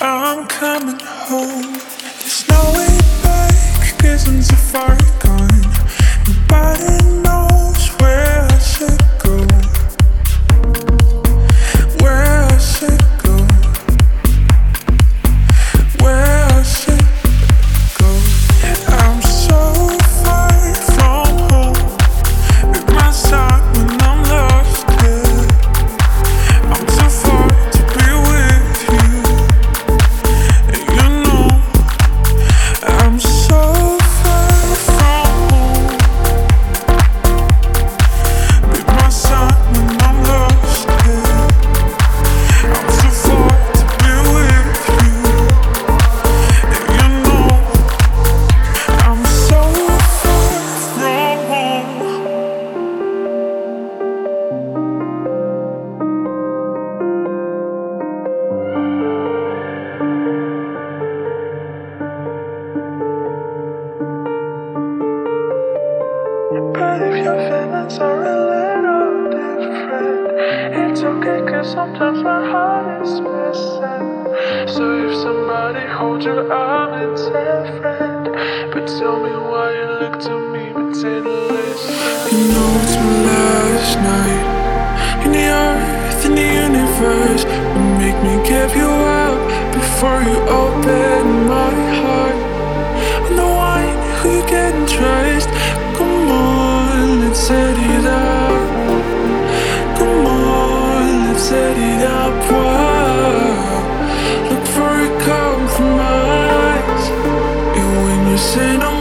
I'm coming home. There's no way back, I'm too far gone. if your feelings are a little different. It's okay, cause sometimes my heart is missing. So if somebody holds your arm, it's a friend. But tell me why you look to me, but didn't listen. You know it's my last night in the earth, in the universe. Would make me give you up before you open my heart. I'm the one who you can trust set it up. Come on, let's set it up. Look for a compromise. And when you say no.